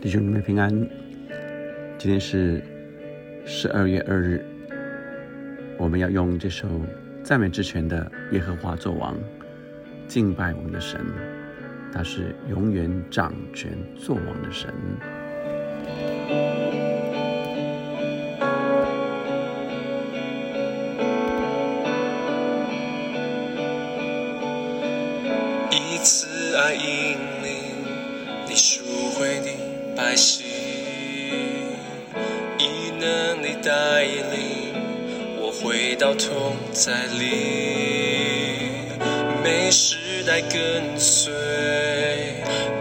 弟兄姊妹平安，今天是十二月二日，我们要用这首赞美之泉的《耶和华作王》，敬拜我们的神，他是永远掌权作王的神。到痛在里，没时代跟随，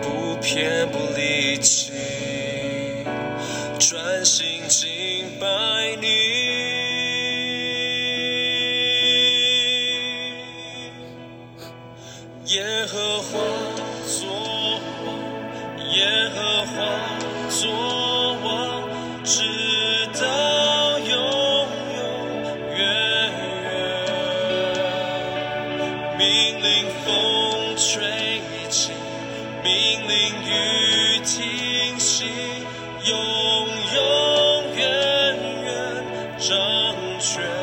不偏不离。请，命令雨停息，永永远远掌权。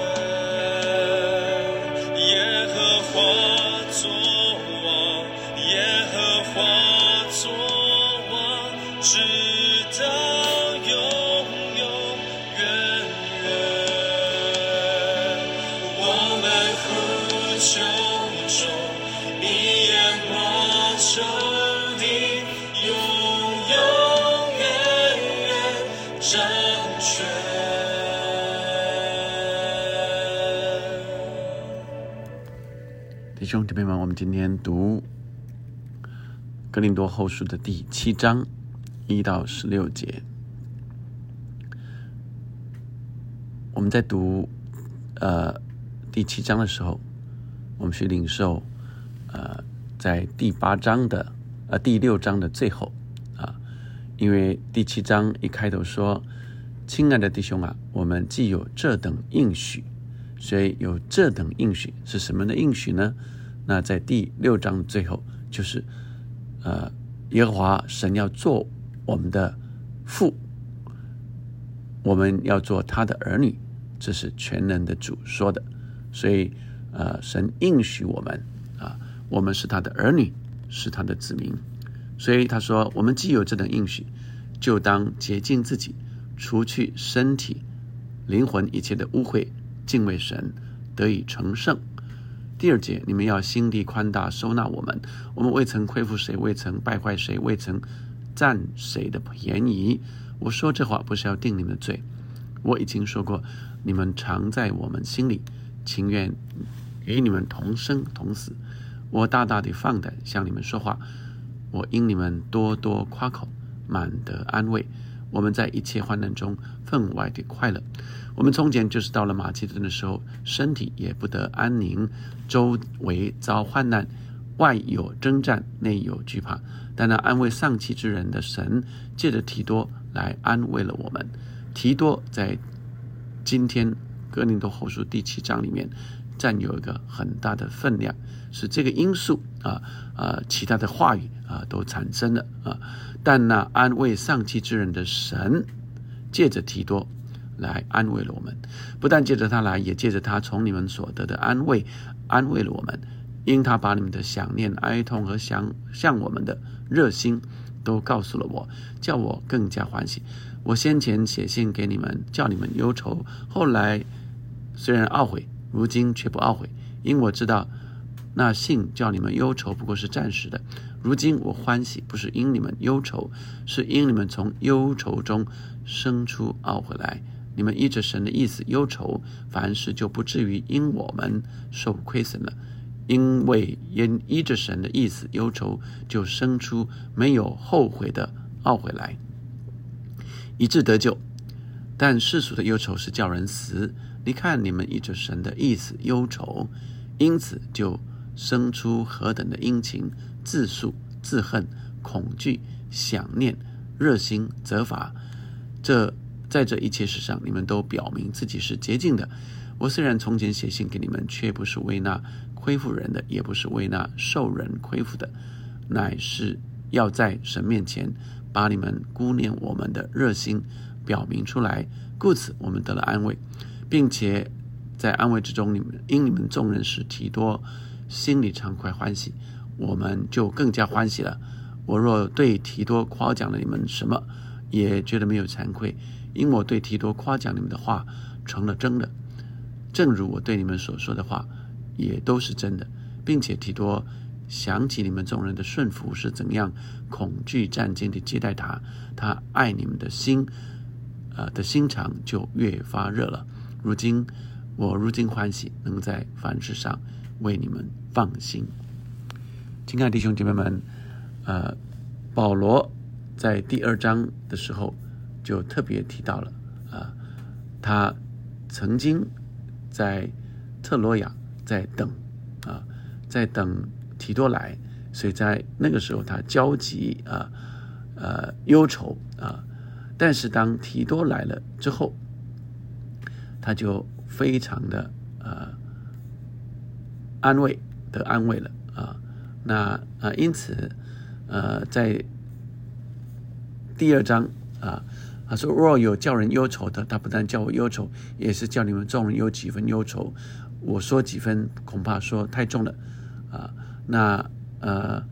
望仇敌，永远远掌权。弟兄姊妹们，我们今天读《格林多后书》的第七章。一到十六节，我们在读呃第七章的时候，我们去领受呃在第八章的呃第六章的最后啊，因为第七章一开头说：“亲爱的弟兄啊，我们既有这等应许，所以有这等应许是什么的应许呢？那在第六章最后就是呃耶和华神要做。”我们的父，我们要做他的儿女，这是全能的主说的。所以，呃，神应许我们，我们是他的儿女，是他的子民。所以他说，我们既有这等应许，就当洁净自己，除去身体、灵魂一切的污秽，敬畏神，得以成圣。第二节，你们要心地宽大，收纳我们。我们未曾亏负谁，未曾败坏谁，未曾。占谁的便宜？我说这话不是要定你们的罪，我已经说过，你们常在我们心里，情愿与你们同生同死。我大大的放胆向你们说话，我因你们多多夸口，满得安慰。我们在一切患难中分外的快乐。我们从前就是到了马其顿的时候，身体也不得安宁，周围遭患难。外有征战，内有惧怕，但那安慰丧气之人的神，借着提多来安慰了我们。提多在今天哥林多后书第七章里面占有一个很大的分量，是这个因素啊啊，其他的话语啊都产生了啊。但那安慰丧气之人的神，借着提多来安慰了我们，不但借着他来，也借着他从你们所得的安慰，安慰了我们。因他把你们的想念、哀痛和想向我们的热心，都告诉了我，叫我更加欢喜。我先前写信给你们，叫你们忧愁；后来虽然懊悔，如今却不懊悔，因我知道那信叫你们忧愁不过是暂时的。如今我欢喜，不是因你们忧愁，是因你们从忧愁中生出懊悔来。你们依着神的意思忧愁，凡事就不至于因我们受亏损了。因为因依着神的意思忧愁，就生出没有后悔的懊悔来，以致得救。但世俗的忧愁是叫人死。你看你们依着神的意思忧愁，因此就生出何等的殷勤、自诉、自恨、恐惧、想念、热心、责罚。这在这一切事上，你们都表明自己是洁净的。我虽然从前写信给你们，却不是为那。亏负人的，也不是为那受人亏负的，乃是要在神面前把你们顾念我们的热心表明出来，故此我们得了安慰，并且在安慰之中，你们因你们众人使提多心里畅快欢喜，我们就更加欢喜了。我若对提多夸奖了你们什么，也觉得没有惭愧，因我对提多夸奖你们的话成了真的，正如我对你们所说的话也都是真的，并且提多。想起你们众人的顺服是怎样恐惧战惊的接待他，他爱你们的心，呃的心肠就越发热了。如今我如今欢喜，能在凡事上为你们放心。亲爱的弟兄姐妹们，呃，保罗在第二章的时候就特别提到了啊，他曾经在特罗亚在等啊，在等。提多来，所以在那个时候他焦急啊，呃忧愁啊，但是当提多来了之后，他就非常的呃安慰的安慰了啊，那啊因此呃在第二章啊，他说若有叫人忧愁的，他不但叫我忧愁，也是叫你们众人有几分忧愁。我说几分，恐怕说太重了啊。那呃，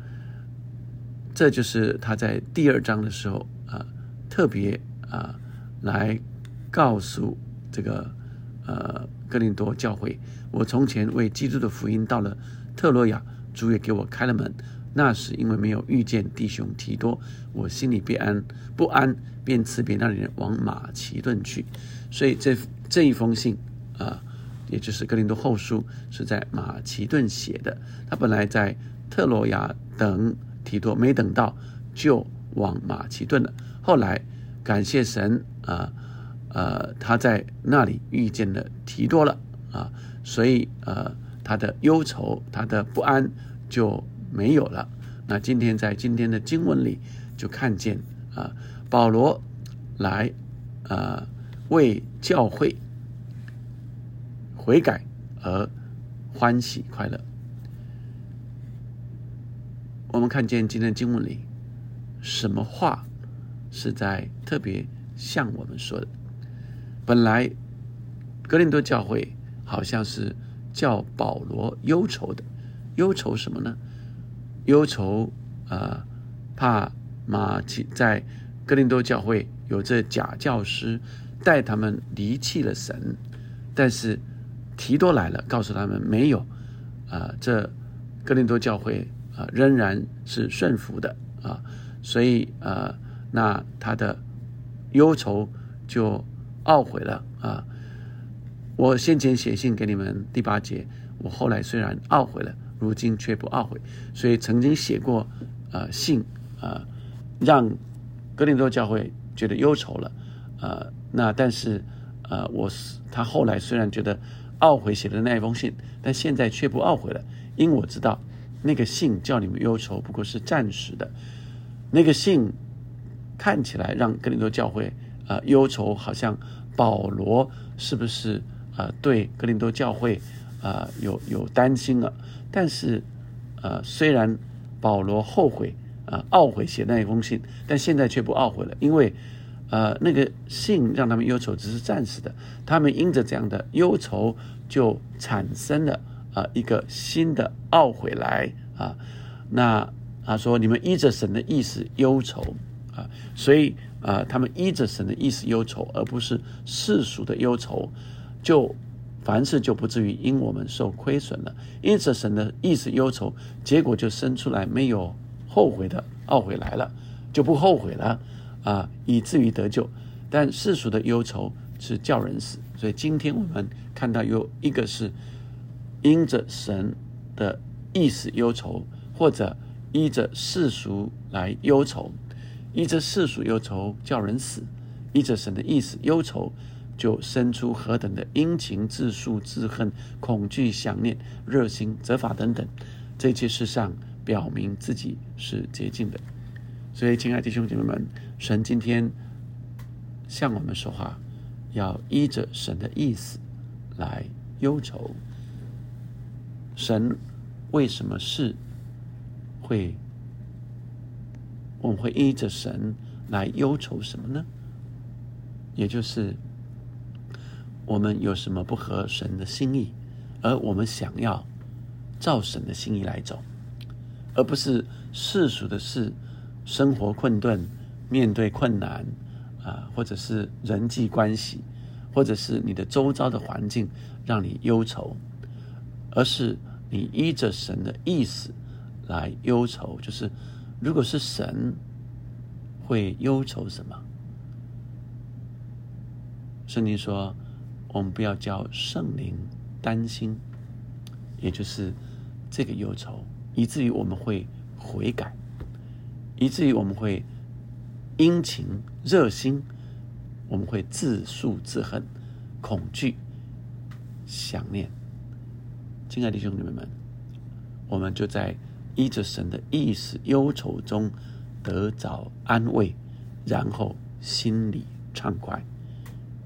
这就是他在第二章的时候啊，特别啊来告诉这个呃哥林多教会，我从前为基督的福音到了特洛亚，主也给我开了门。那是因为没有遇见弟兄提多，我心里不安，不安，便辞别那里人往马其顿去。所以这这一封信啊。也就是格林多后书是在马其顿写的，他本来在特洛亚等提多，没等到就往马其顿了。后来感谢神啊，呃，他在那里遇见了提多了啊，所以呃，他的忧愁、他的不安就没有了。那今天在今天的经文里就看见啊，保罗来啊为教会。悔改而欢喜快乐。我们看见今天经文里，什么话是在特别向我们说的？本来格林多教会好像是叫保罗忧愁的，忧愁什么呢？忧愁啊，怕马其在格林多教会有这假教师带他们离弃了神，但是。提多来了，告诉他们没有，啊，这哥林多教会啊仍然是顺服的啊，所以啊，那他的忧愁就懊悔了啊。我先前写信给你们第八节，我后来虽然懊悔了，如今却不懊悔。所以曾经写过啊信啊，让哥林多教会觉得忧愁了啊。那但是啊，我是他后来虽然觉得。懊悔写的那一封信，但现在却不懊悔了，因我知道那个信叫你们忧愁，不过是暂时的。那个信看起来让格林多教会啊忧愁，好像保罗是不是啊对格林多教会啊有有担心了？但是呃，虽然保罗后悔啊懊悔写那一封信，但现在却不懊悔了，因为。呃，那个信让他们忧愁只是暂时的，他们因着这样的忧愁，就产生了啊一个新的懊悔来啊。那他说：“你们依着神的意思忧愁啊，所以啊，他们依着神的意思忧愁，而不是世俗的忧愁，就凡事就不至于因我们受亏损了。因着神的意思忧愁，结果就生出来没有后悔的懊悔来了，就不后悔了。”啊，以至于得救，但世俗的忧愁是叫人死。所以今天我们看到有一个是因着神的意思忧愁，或者依着世俗来忧愁。依着世俗忧愁叫人死，依着神的意思忧愁，就生出何等的殷勤、自述、自恨、恐惧、想念、热心、责罚等等，这些事上表明自己是洁净的。所以，亲爱的弟兄姐妹们。神今天向我们说话，要依着神的意思来忧愁。神为什么是会？我们会依着神来忧愁什么呢？也就是我们有什么不合神的心意，而我们想要照神的心意来走，而不是世俗的事、生活困顿、面对困难啊，或者是人际关系，或者是你的周遭的环境让你忧愁，而是你依着神的意思来忧愁。就是如果是神。会忧愁什么？圣经说：“我们不要叫圣灵担心，也就是这个忧愁，以至于我们会悔改，以至于我们会殷勤热心，我们会自诉自恨，恐惧、想念。”亲爱的兄姊妹们，我们就在依着神的意思忧愁中。得着安慰，然后心里畅快。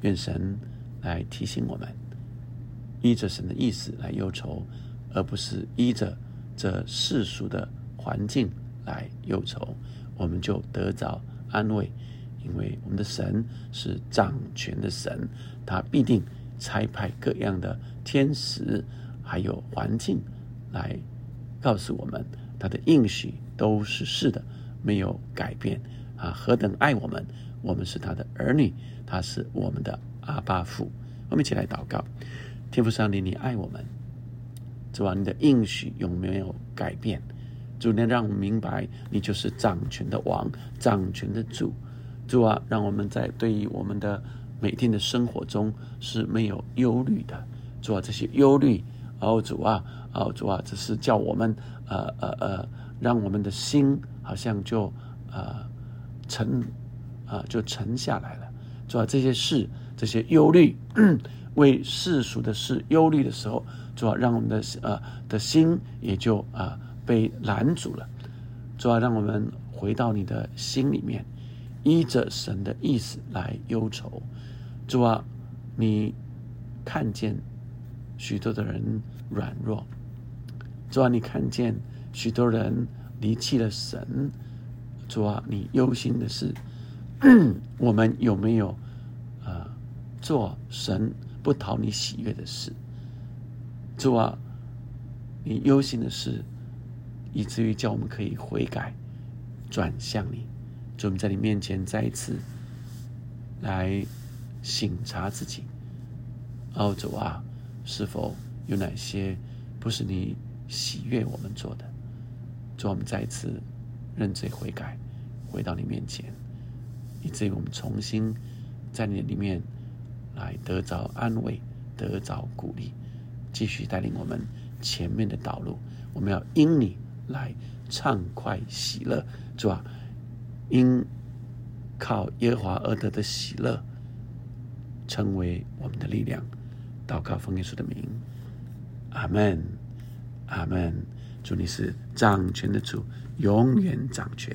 愿神来提醒我们，依着神的意思来忧愁，而不是依着这世俗的环境来忧愁，我们就得着安慰。因为我们的神是掌权的神，他必定差派各样的天使，还有环境来告诉我们，他的应许都是是的。没有改变啊！何等爱我们！我们是他的儿女，他是我们的阿爸父。我们一起来祷告：天父上帝，你爱我们，主啊，你的应许有没有改变？主，能让我们明白，你就是掌权的王，掌权的主。主啊，让我们在对于我们的每天的生活中是没有忧虑的。主啊，这些忧虑，哦主啊，哦主啊，只是叫我们呃呃呃，让我们的心。好像就呃沉啊就沉下来了，主啊这些事这些忧虑，为世俗的事忧虑的时候，主啊让我们的呃的心也就啊被拦阻了，主啊让我们回到你的心里面，依着神的意思来忧愁，主啊，你看见许多的人软弱，主啊，你看见许多人。离弃了神，主啊，你忧心的是 我们有没有啊做神不讨你喜悦的事？主啊，你忧心的是，以至于叫我们可以悔改，转向你。主，我们在你面前再一次来省察自己。哦，主啊，是否有哪些不是你喜悦我们做的？主，我们再次认罪悔改，回到你面前，以至于我们重新在你里面来得着安慰，得着鼓励，继续带领我们前面的道路。我们要因你来畅快喜乐，主啊，因靠耶和华而得的喜乐，成为我们的力量。祷告奉耶稣的名，阿门，阿门。主，你是掌权的主，永远掌权。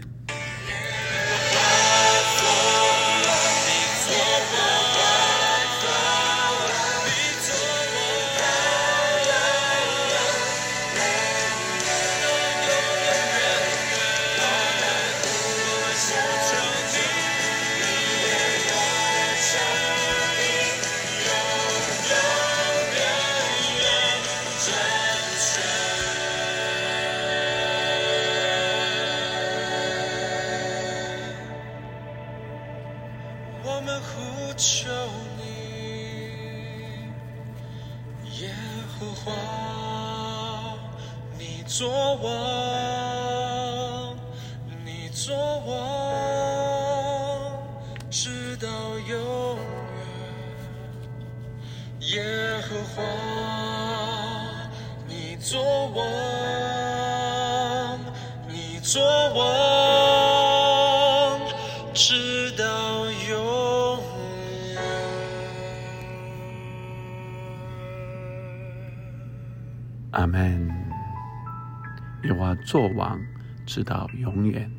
直到永远。耶和华，你做王，你做王，直到永远。阿门。有啊，做王直到永远。